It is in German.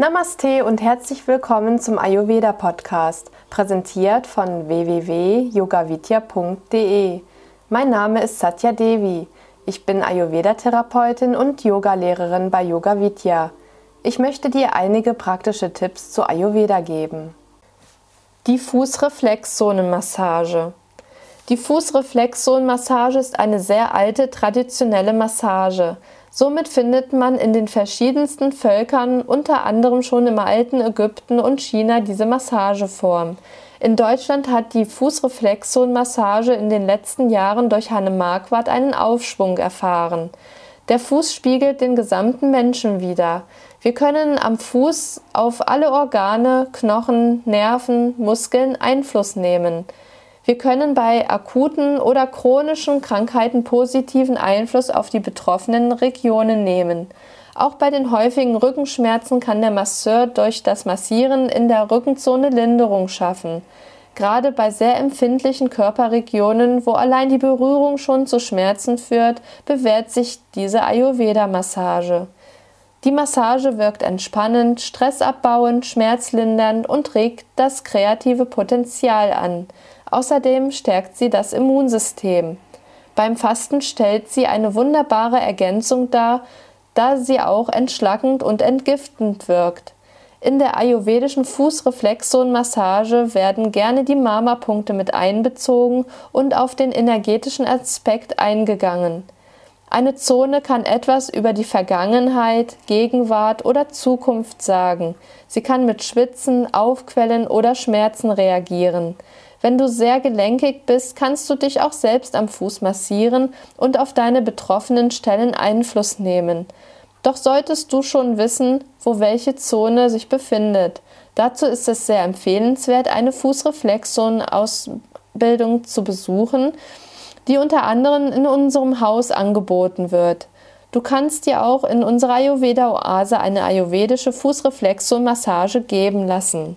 Namaste und herzlich willkommen zum Ayurveda Podcast, präsentiert von www.yogavidya.de. Mein Name ist Satya Devi. Ich bin Ayurveda-Therapeutin und Yogalehrerin bei Yoga Vidya. Ich möchte dir einige praktische Tipps zu Ayurveda geben. Die Fußreflexzonenmassage. Die Fußreflexzonenmassage ist eine sehr alte traditionelle Massage. Somit findet man in den verschiedensten Völkern, unter anderem schon im alten Ägypten und China, diese Massageform. In Deutschland hat die Fußreflexzonenmassage in den letzten Jahren durch Hanne Marquardt einen Aufschwung erfahren. Der Fuß spiegelt den gesamten Menschen wider. Wir können am Fuß auf alle Organe, Knochen, Nerven, Muskeln Einfluss nehmen. Wir können bei akuten oder chronischen Krankheiten positiven Einfluss auf die betroffenen Regionen nehmen. Auch bei den häufigen Rückenschmerzen kann der Masseur durch das Massieren in der Rückenzone Linderung schaffen. Gerade bei sehr empfindlichen Körperregionen, wo allein die Berührung schon zu Schmerzen führt, bewährt sich diese Ayurveda-Massage. Die Massage wirkt entspannend, stressabbauend, schmerzlindernd und regt das kreative Potenzial an. Außerdem stärkt sie das Immunsystem. Beim Fasten stellt sie eine wunderbare Ergänzung dar, da sie auch entschlackend und entgiftend wirkt. In der ayurvedischen Fußreflexzonenmassage werden gerne die Mama-Punkte mit einbezogen und auf den energetischen Aspekt eingegangen. Eine Zone kann etwas über die Vergangenheit, Gegenwart oder Zukunft sagen. Sie kann mit Schwitzen, Aufquellen oder Schmerzen reagieren. Wenn du sehr gelenkig bist, kannst du dich auch selbst am Fuß massieren und auf deine betroffenen Stellen Einfluss nehmen. Doch solltest du schon wissen, wo welche Zone sich befindet. Dazu ist es sehr empfehlenswert, eine Fußreflexzonenausbildung zu besuchen, die unter anderem in unserem Haus angeboten wird. Du kannst dir auch in unserer Ayurveda-Oase eine ayurvedische Fußreflexzonenmassage geben lassen.